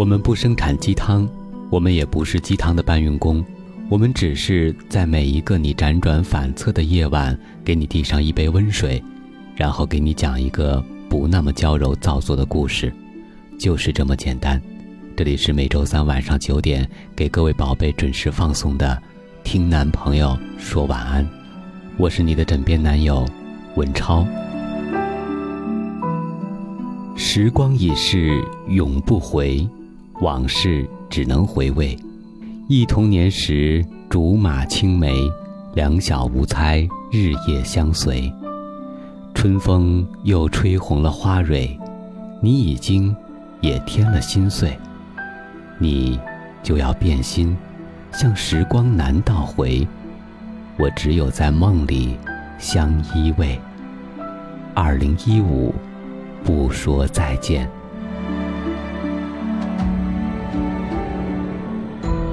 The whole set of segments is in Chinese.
我们不生产鸡汤，我们也不是鸡汤的搬运工，我们只是在每一个你辗转反侧的夜晚，给你递上一杯温水，然后给你讲一个不那么娇柔造作的故事，就是这么简单。这里是每周三晚上九点给各位宝贝准时放送的《听男朋友说晚安》，我是你的枕边男友文超。时光已逝永不回，往事只能回味。忆童年时竹马青梅，两小无猜日夜相随。春风又吹红了花蕊，你已经也添了心碎。你就要变心，向时光难倒回。我只有在梦里相依偎。二零一五，不说再见。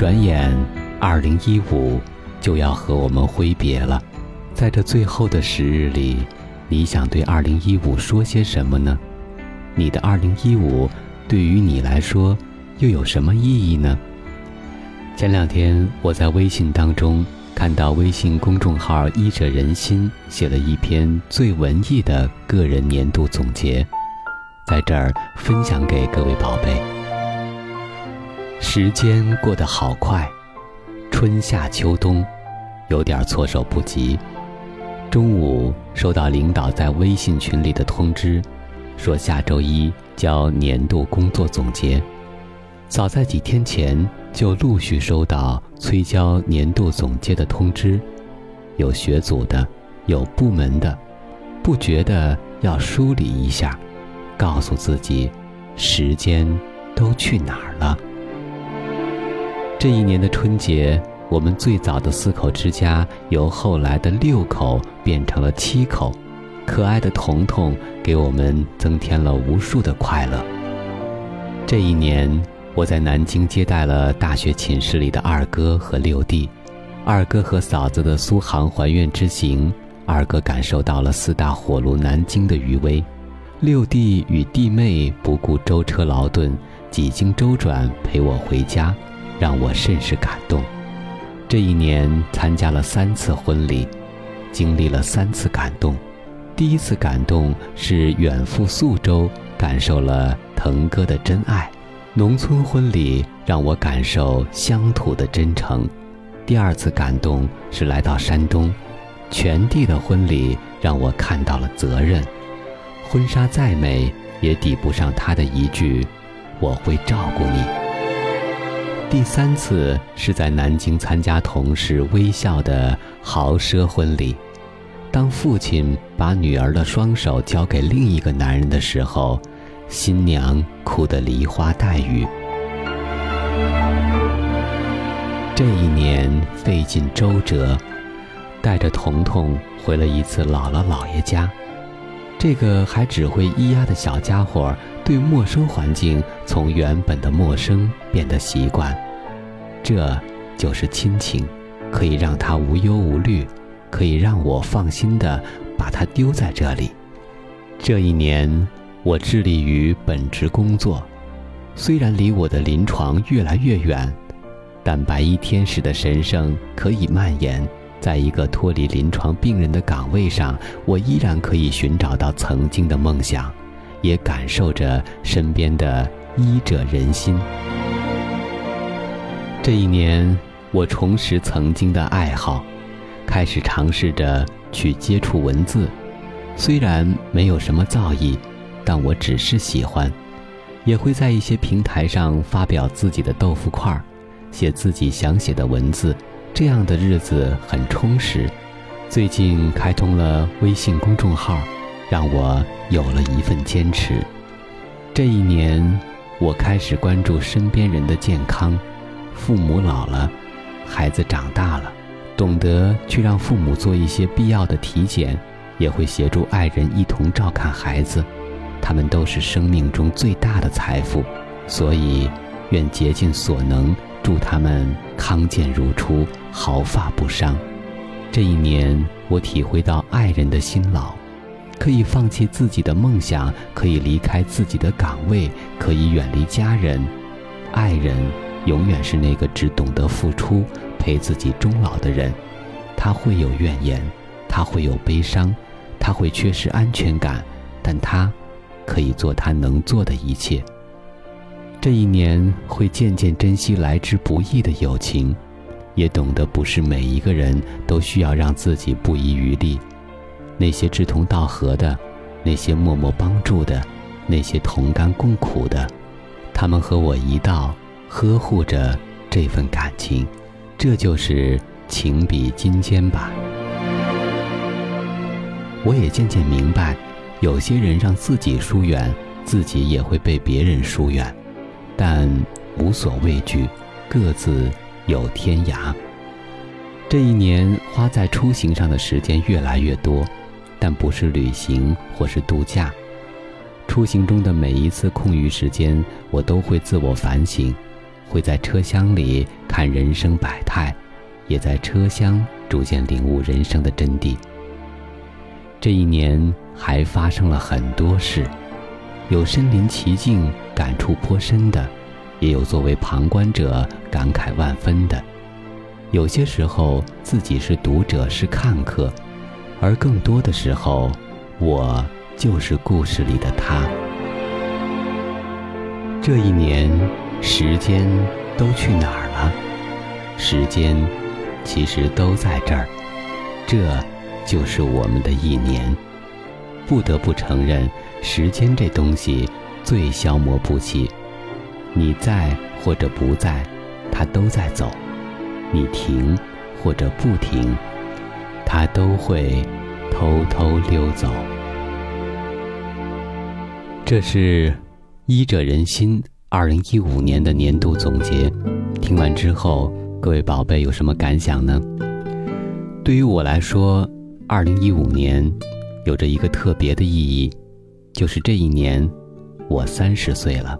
转眼，二零一五就要和我们挥别了。在这最后的十日里，你想对二零一五说些什么呢？你的二零一五，对于你来说？又有什么意义呢？前两天我在微信当中看到微信公众号“医者仁心”写了一篇最文艺的个人年度总结，在这儿分享给各位宝贝。时间过得好快，春夏秋冬，有点措手不及。中午收到领导在微信群里的通知，说下周一交年度工作总结。早在几天前就陆续收到催交年度总结的通知，有学组的，有部门的，不觉得要梳理一下，告诉自己，时间都去哪儿了？这一年的春节，我们最早的四口之家由后来的六口变成了七口，可爱的彤彤给我们增添了无数的快乐。这一年。我在南京接待了大学寝室里的二哥和六弟，二哥和嫂子的苏杭还愿之行，二哥感受到了四大火炉南京的余威，六弟与弟妹不顾舟车劳顿，几经周转陪我回家，让我甚是感动。这一年参加了三次婚礼，经历了三次感动。第一次感动是远赴宿州，感受了腾哥的真爱。农村婚礼让我感受乡土的真诚，第二次感动是来到山东，全地的婚礼让我看到了责任。婚纱再美也抵不上他的一句“我会照顾你”。第三次是在南京参加同事微笑的豪奢婚礼，当父亲把女儿的双手交给另一个男人的时候。新娘哭得梨花带雨。这一年费尽周折，带着彤彤回了一次姥姥姥爷家。这个还只会咿呀的小家伙，对陌生环境从原本的陌生变得习惯。这就是亲情，可以让他无忧无虑，可以让我放心的把他丢在这里。这一年。我致力于本职工作，虽然离我的临床越来越远，但白衣天使的神圣可以蔓延。在一个脱离临床病人的岗位上，我依然可以寻找到曾经的梦想，也感受着身边的医者仁心。这一年，我重拾曾经的爱好，开始尝试着去接触文字，虽然没有什么造诣。但我只是喜欢，也会在一些平台上发表自己的豆腐块，写自己想写的文字，这样的日子很充实。最近开通了微信公众号，让我有了一份坚持。这一年，我开始关注身边人的健康，父母老了，孩子长大了，懂得去让父母做一些必要的体检，也会协助爱人一同照看孩子。他们都是生命中最大的财富，所以愿竭尽所能祝他们康健如初、毫发不伤。这一年，我体会到爱人的辛劳，可以放弃自己的梦想，可以离开自己的岗位，可以远离家人，爱人永远是那个只懂得付出、陪自己终老的人。他会有怨言，他会有悲伤，他会缺失安全感，但他可以做他能做的一切。这一年会渐渐珍惜来之不易的友情，也懂得不是每一个人都需要让自己不遗余力。那些志同道合的，那些默默帮助的，那些同甘共苦的，他们和我一道呵护着这份感情，这就是情比金坚吧。我也渐渐明白，有些人让自己疏远，自己也会被别人疏远。但无所畏惧，各自有天涯。这一年花在出行上的时间越来越多，但不是旅行或是度假。出行中的每一次空余时间，我都会自我反省，会在车厢里看人生百态，也在车厢逐渐领悟人生的真谛。这一年还发生了很多事。有身临其境、感触颇深的，也有作为旁观者感慨万分的。有些时候自己是读者，是看客，而更多的时候，我就是故事里的他。这一年，时间都去哪儿了？时间其实都在这儿，这就是我们的一年。不得不承认。时间这东西最消磨不起，你在或者不在，它都在走；你停或者不停，它都会偷偷溜走。这是医者仁心二零一五年的年度总结。听完之后，各位宝贝有什么感想呢？对于我来说，二零一五年有着一个特别的意义。就是这一年，我三十岁了。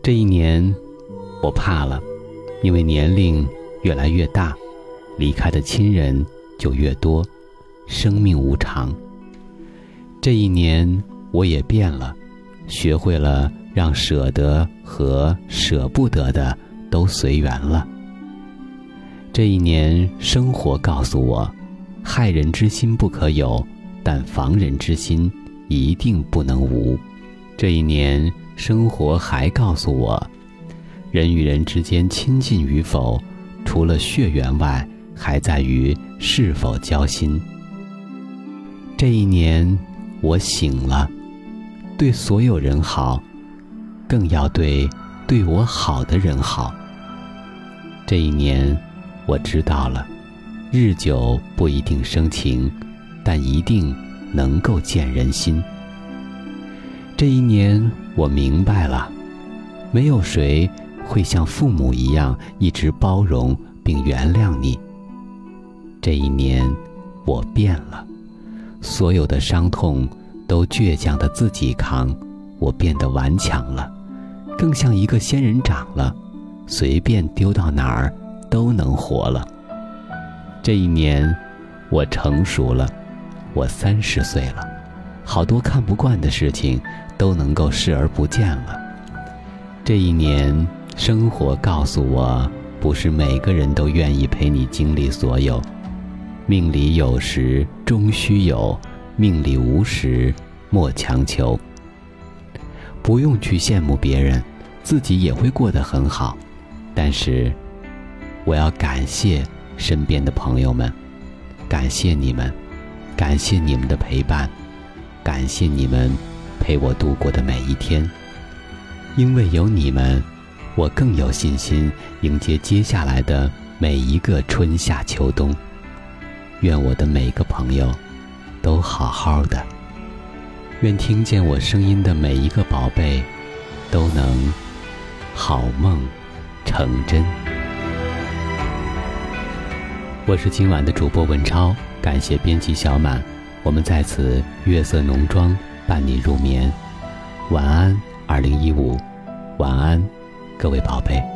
这一年，我怕了，因为年龄越来越大，离开的亲人就越多，生命无常。这一年，我也变了，学会了让舍得和舍不得的都随缘了。这一年，生活告诉我，害人之心不可有，但防人之心。一定不能无。这一年，生活还告诉我，人与人之间亲近与否，除了血缘外，还在于是否交心。这一年，我醒了，对所有人好，更要对对我好的人好。这一年，我知道了，日久不一定生情，但一定。能够见人心。这一年，我明白了，没有谁会像父母一样一直包容并原谅你。这一年，我变了，所有的伤痛都倔强的自己扛，我变得顽强了，更像一个仙人掌了，随便丢到哪儿都能活了。这一年，我成熟了。我三十岁了，好多看不惯的事情都能够视而不见了。这一年，生活告诉我，不是每个人都愿意陪你经历所有。命里有时终须有，命里无时莫强求。不用去羡慕别人，自己也会过得很好。但是，我要感谢身边的朋友们，感谢你们。感谢你们的陪伴，感谢你们陪我度过的每一天。因为有你们，我更有信心迎接接下来的每一个春夏秋冬。愿我的每个朋友都好好的。愿听见我声音的每一个宝贝都能好梦成真。我是今晚的主播文超。感谢编辑小满，我们在此月色浓妆伴你入眠，晚安，二零一五，晚安，各位宝贝。